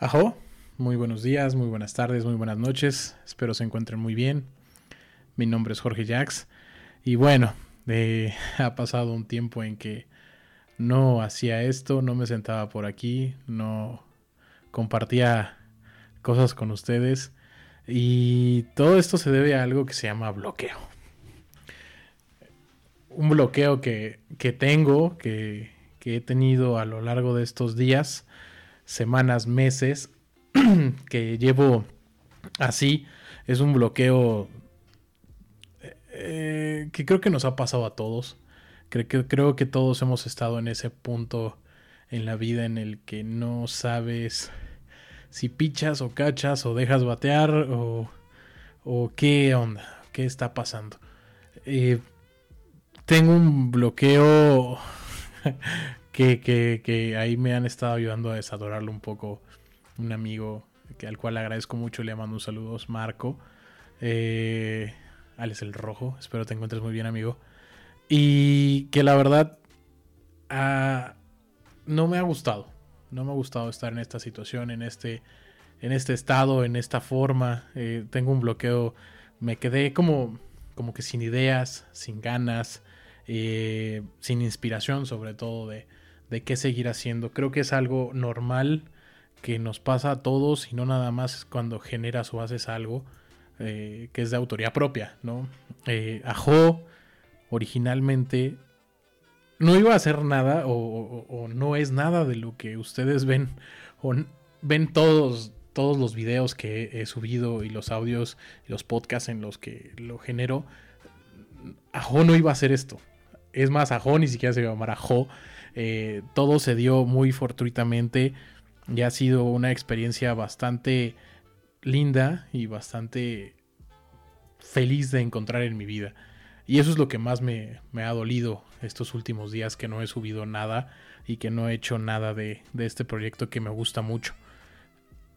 Ajo, muy buenos días, muy buenas tardes, muy buenas noches. Espero se encuentren muy bien. Mi nombre es Jorge Jax. Y bueno, eh, ha pasado un tiempo en que no hacía esto, no me sentaba por aquí, no compartía cosas con ustedes. Y todo esto se debe a algo que se llama bloqueo. Un bloqueo que, tengo, que, que he tenido a lo largo de estos días semanas, meses que llevo así. Es un bloqueo eh, que creo que nos ha pasado a todos. Creo que, creo que todos hemos estado en ese punto en la vida en el que no sabes si pichas o cachas o dejas batear o, o qué onda, qué está pasando. Eh, tengo un bloqueo que, ahí me han estado ayudando a desadorarlo un poco. Un amigo que, al cual agradezco mucho, le mando un saludo, Marco. Eh, Alex el Rojo, espero te encuentres muy bien, amigo. Y que la verdad ah, no me ha gustado. No me ha gustado estar en esta situación, en este, en este estado, en esta forma. Eh, tengo un bloqueo. Me quedé como, como que sin ideas, sin ganas, eh, sin inspiración, sobre todo de, de qué seguir haciendo. Creo que es algo normal que nos pasa a todos y no nada más cuando generas o haces algo eh, que es de autoría propia, ¿no? Eh, Ajo originalmente no iba a hacer nada o, no es nada de lo que ustedes ven o ven todos todos los videos que he subido y los audios y los podcasts en los que lo genero. Ajo no iba a hacer esto. Es más, Ajo ni siquiera se iba a llamar Ajo. Eh, todo se dio muy fortuitamente y ha sido una experiencia bastante linda y bastante feliz de encontrar en mi vida. Y eso es lo que más me, ha dolido estos últimos días, que no he subido nada y que no he hecho nada de, este proyecto que me gusta mucho.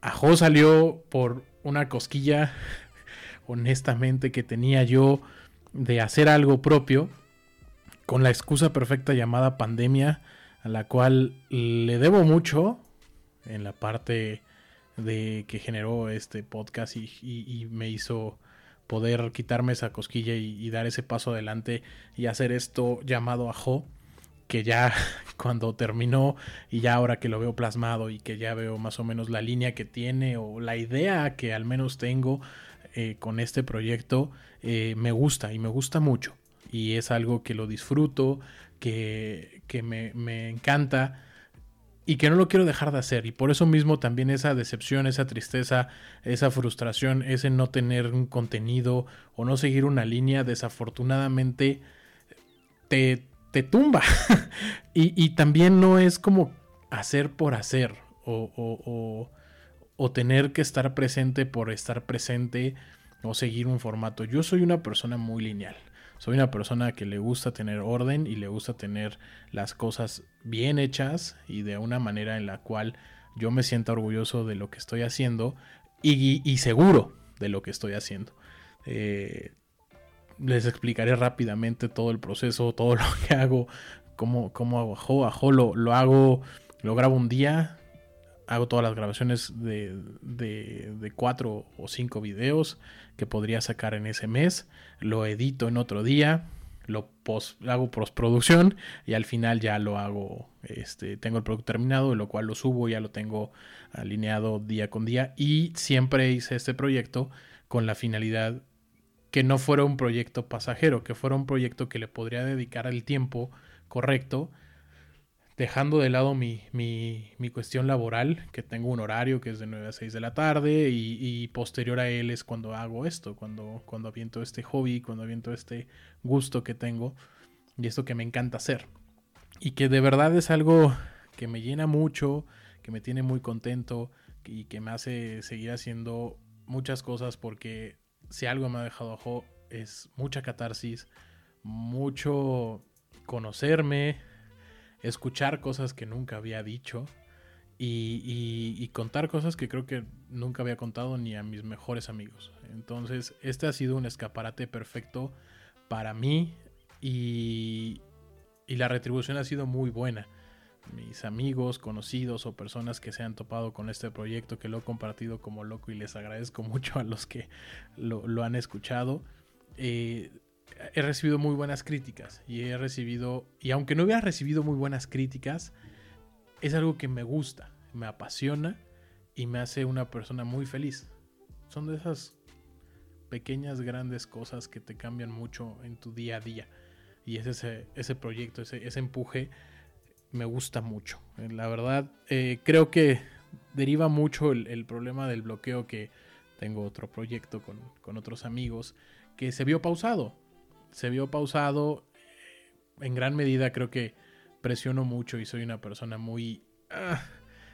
Ajo salió por una cosquilla, honestamente, que tenía yo de hacer algo propio con la excusa perfecta llamada pandemia, a la cual le debo mucho en la parte de que generó este podcast y, me hizo poder quitarme esa cosquilla y, dar ese paso adelante y hacer esto llamado ajo que ya cuando terminó y ya ahora que lo veo plasmado y que ya veo más o menos la línea que tiene o la idea que al menos tengo eh, con este proyecto eh, me gusta y me gusta mucho. Y es algo que lo disfruto, que, me, encanta y que no lo quiero dejar de hacer. Y por eso mismo también esa decepción, esa tristeza, esa frustración, ese no tener un contenido o no seguir una línea, desafortunadamente te, tumba. y, también no es como hacer por hacer o tener que estar presente por estar presente o seguir un formato. Yo soy una persona muy lineal. Soy una persona que le gusta tener orden y le gusta tener las cosas bien hechas y de una manera en la cual yo me sienta orgulloso de lo que estoy haciendo y, seguro de lo que estoy haciendo. Eh, les explicaré rápidamente todo el proceso, todo lo que hago, cómo, cómo hago ajo. Ajo lo, lo hago, lo grabo un día, hago todas las grabaciones de, de, cuatro o cinco videos que podría sacar en ese mes, lo edito en otro día, lo hago postproducción y al final ya lo hago, este, tengo el producto terminado, lo cual lo subo, ya lo tengo alineado día con día. Y siempre hice este proyecto con la finalidad que no fuera un proyecto pasajero, que fuera un proyecto que le podría dedicar el tiempo correcto dejando de lado mi, cuestión laboral, que tengo un horario que es de 9 a 6 de la tarde y, posterior a él es cuando hago esto, cuando, cuando aviento este hobby, cuando aviento este gusto que tengo y esto que me encanta hacer. Y que de verdad es algo que me llena mucho, que me tiene muy contento y que me hace seguir haciendo muchas cosas porque si algo me ha dejado ojo es mucha catarsis, mucho conocerme, escuchar cosas que nunca había dicho y, contar cosas que creo que nunca había contado ni a mis mejores amigos. Entonces, este ha sido un escaparate perfecto para mí y, la retribución ha sido muy buena. mis amigos, conocidos o personas que se han topado con este proyecto, que lo he compartido como loco y les agradezco mucho a los que lo, han escuchado. Eh, he recibido muy buenas críticas y he recibido, y aunque no hubiera recibido muy buenas críticas, es algo que me gusta, me apasiona y me hace una persona muy feliz. Son de esas pequeñas, grandes cosas que te cambian mucho en tu día a día. Y es ese, ese proyecto, ese, ese empuje, me gusta mucho. La verdad, eh, creo que deriva mucho el, problema del bloqueo que tengo otro proyecto con, con otros amigos que se vio pausado se vio pausado. En gran medida creo que presiono mucho y soy una persona muy... Ah,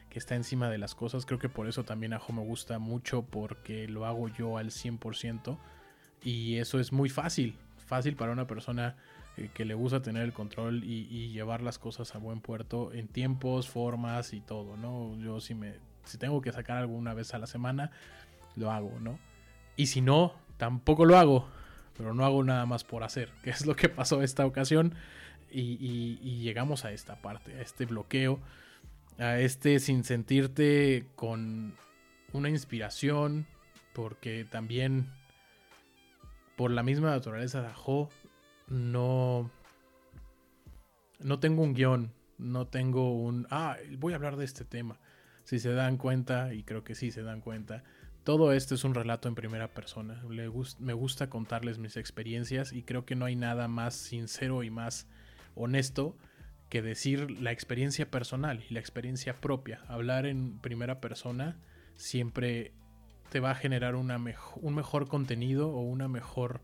que está encima de las cosas. Creo que por eso también Ajo me gusta mucho porque lo hago yo al 100%. Y eso es muy fácil. Fácil para una persona eh, que le gusta tener el control y, llevar las cosas a buen puerto en tiempos, formas y todo, ¿no? Yo si me si tengo que sacar alguna vez a la semana, lo hago, ¿no? Y si no, tampoco lo hago pero no hago nada más por hacer, que es lo que pasó esta ocasión. Y, llegamos a esta parte, a este bloqueo, a este sin sentirte con una inspiración, porque también por la misma naturaleza de Ajo, no, no tengo un guion, no tengo un, ah, voy a hablar de este tema. Si se dan cuenta, y creo que sí se dan cuenta, todo esto es un relato en primera persona. me gusta contarles mis experiencias y creo que no hay nada más sincero y más honesto que decir la experiencia personal y la experiencia propia. Hablar en primera persona siempre te va a generar un mejor contenido o una mejor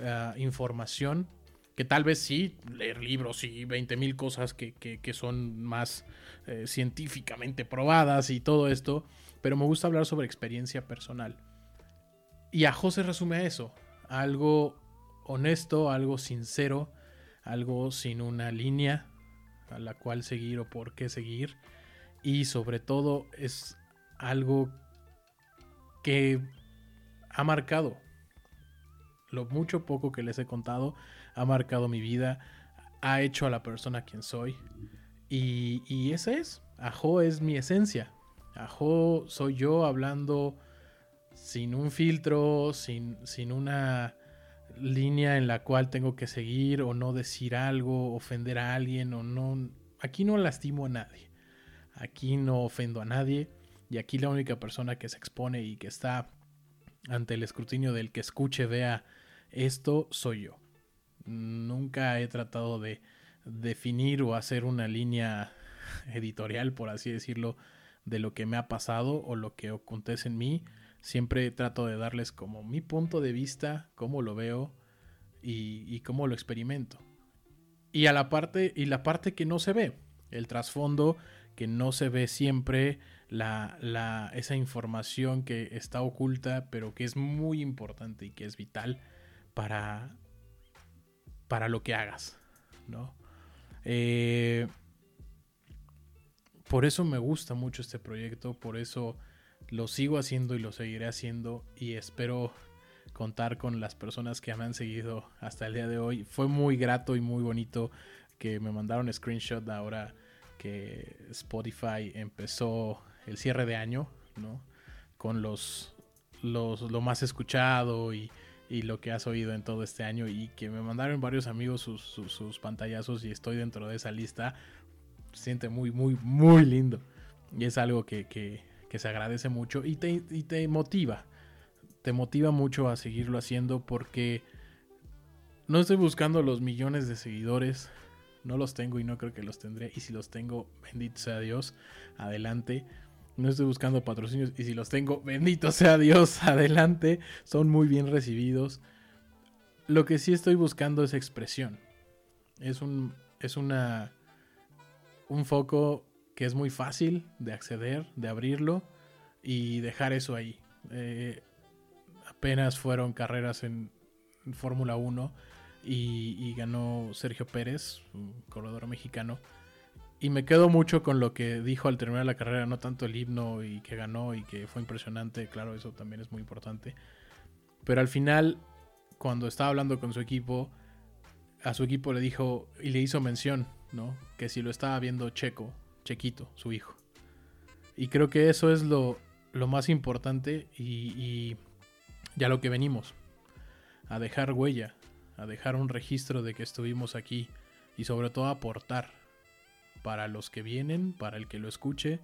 ah, información. Que tal vez sí, leer libros y 20.000 cosas que, son más eh, científicamente probadas y todo esto pero me gusta hablar sobre experiencia personal. Y a José resume a eso, algo honesto, algo sincero, algo sin una línea a la cual seguir o por qué seguir. Y sobre todo es algo que ha marcado. Lo mucho poco que les he contado ha marcado mi vida, ha hecho a la persona quien soy. Y, y ese es, Ajo es mi esencia. Ajo soy yo hablando sin un filtro, sin, sin una línea en la cual tengo que seguir o no decir algo, ofender a alguien o no. Aquí no lastimo a nadie. Aquí no ofendo a nadie. Y aquí la única persona que se expone y que está ante el escrutinio del que escuche, vea esto, soy yo. Nunca he tratado de definir o hacer una línea editorial, por así decirlo, de lo que me ha pasado o lo que acontece en mí. Siempre trato de darles como mi punto de vista, cómo lo veo y, cómo lo experimento. Y a la parte, y la parte que no se ve, el trasfondo que no se ve siempre, la, la, esa información que está oculta, pero que es muy importante y que es vital para, para lo que hagas, ¿no? Eh, por eso me gusta mucho este proyecto, por eso lo sigo haciendo y lo seguiré haciendo y espero contar con las personas que me han seguido hasta el día de hoy. Fue muy grato y muy bonito que me mandaron screenshot ahora que Spotify empezó el cierre de año, ¿no? Con los, los lo más escuchado y, lo que has oído en todo este año y que me mandaron varios amigos sus, sus pantallazos y estoy dentro de esa lista siente muy, muy, muy lindo. Y es algo que, se agradece mucho y te, y te motiva. Te motiva mucho a seguirlo haciendo porque no estoy buscando los millones de seguidores. No los tengo y no creo que los tendré. Y si los tengo, bendito sea Dios, adelante. No estoy buscando patrocinios y si los tengo, bendito sea Dios, adelante. Son muy bien recibidos. Lo que sí estoy buscando es expresión. Es un es una un foco que es muy fácil de acceder, de abrirlo y dejar eso ahí. Eh, apenas fueron carreras en, Fórmula 1 y, ganó Sergio Pérez, un corredor mexicano. Y me quedo mucho con lo que dijo al terminar la carrera, no tanto el himno y que ganó y que fue impresionante, claro, eso también es muy importante. Pero al final, cuando estaba hablando con su equipo, a su equipo le dijo y le hizo mención Que si lo estaba viendo Checo, Chequito, su hijo. Y creo que eso es lo, lo más importante y, y ya lo que venimos. A dejar huella, a dejar un registro de que estuvimos aquí y sobre todo aportar para los que vienen, para el que lo escuche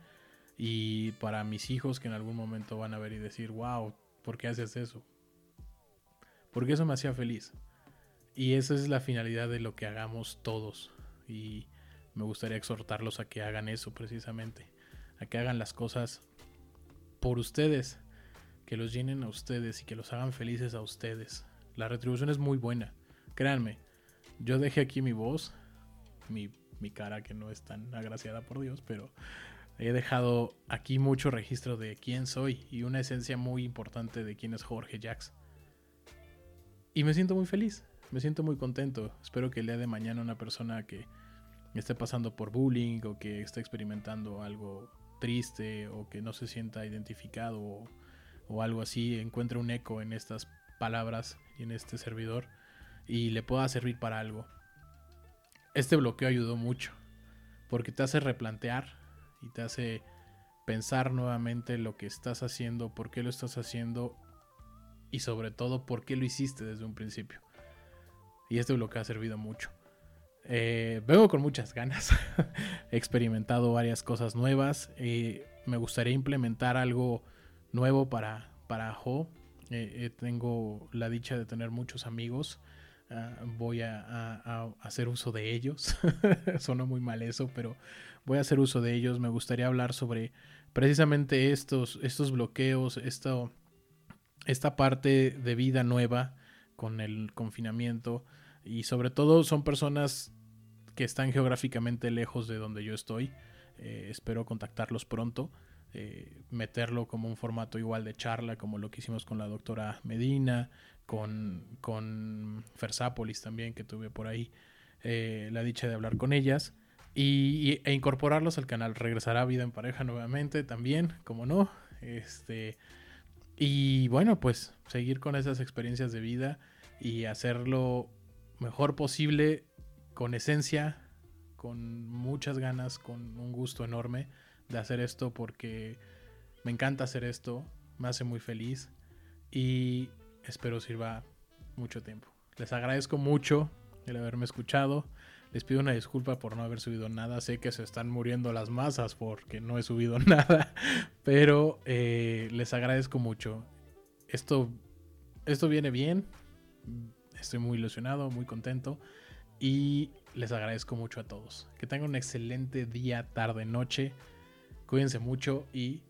y para mis hijos que en algún momento van a ver y decir, wow, ¿por qué haces eso? Porque eso me hacía feliz. Y esa es la finalidad de lo que hagamos todos. Y me gustaría exhortarlos a que hagan eso precisamente. A que hagan las cosas por ustedes. Que los llenen a ustedes y que los hagan felices a ustedes. La retribución es muy buena. Créanme. Yo dejé aquí mi voz. Mi, mi cara que no es tan agraciada por Dios. Pero he dejado aquí mucho registro de quién soy. Y una esencia muy importante de quién es Jorge Jax. Y me siento muy feliz me siento muy contento. Espero que el día de mañana una persona que esté pasando por bullying o que esté experimentando algo triste o que no se sienta identificado o, algo así encuentre un eco en estas palabras y en este servidor y le pueda servir para algo. Este bloqueo ayudó mucho porque te hace replantear y te hace pensar nuevamente lo que estás haciendo, por qué lo estás haciendo y sobre todo por qué lo hiciste desde un principio. Y este bloqueo ha servido mucho. Eh, vengo con muchas ganas. He experimentado varias cosas nuevas. Eh, me gustaría implementar algo nuevo para, para Ho. Eh, tengo la dicha de tener muchos amigos. Ah, voy a, hacer uso de ellos. Suena muy mal eso, pero voy a hacer uso de ellos. Me gustaría hablar sobre precisamente estos, estos bloqueos, esto, esta parte de vida nueva con el confinamiento y sobre todo son personas que están geográficamente lejos de donde yo estoy. Eh, espero contactarlos pronto. Eh, meterlo como un formato igual de charla, como lo que hicimos con la doctora Medina, con, con Fersápolis también, que tuve por ahí eh, la dicha de hablar con ellas. Y, e incorporarlos al canal. Regresará Vida en Pareja nuevamente también, como no. Este, y bueno, pues seguir con esas experiencias de vida y hacerlo mejor posible, con esencia, con muchas ganas, con un gusto enorme de hacer esto porque me encanta hacer esto, me hace muy feliz y espero sirva mucho tiempo. Les agradezco mucho el haberme escuchado. Les pido una disculpa por no haber subido nada. Sé que se están muriendo las masas porque no he subido nada. Pero eh, les agradezco mucho. Esto, esto viene bien. Estoy muy ilusionado, muy contento y les agradezco mucho a todos. Que tengan un excelente día, tarde, noche. Cuídense mucho y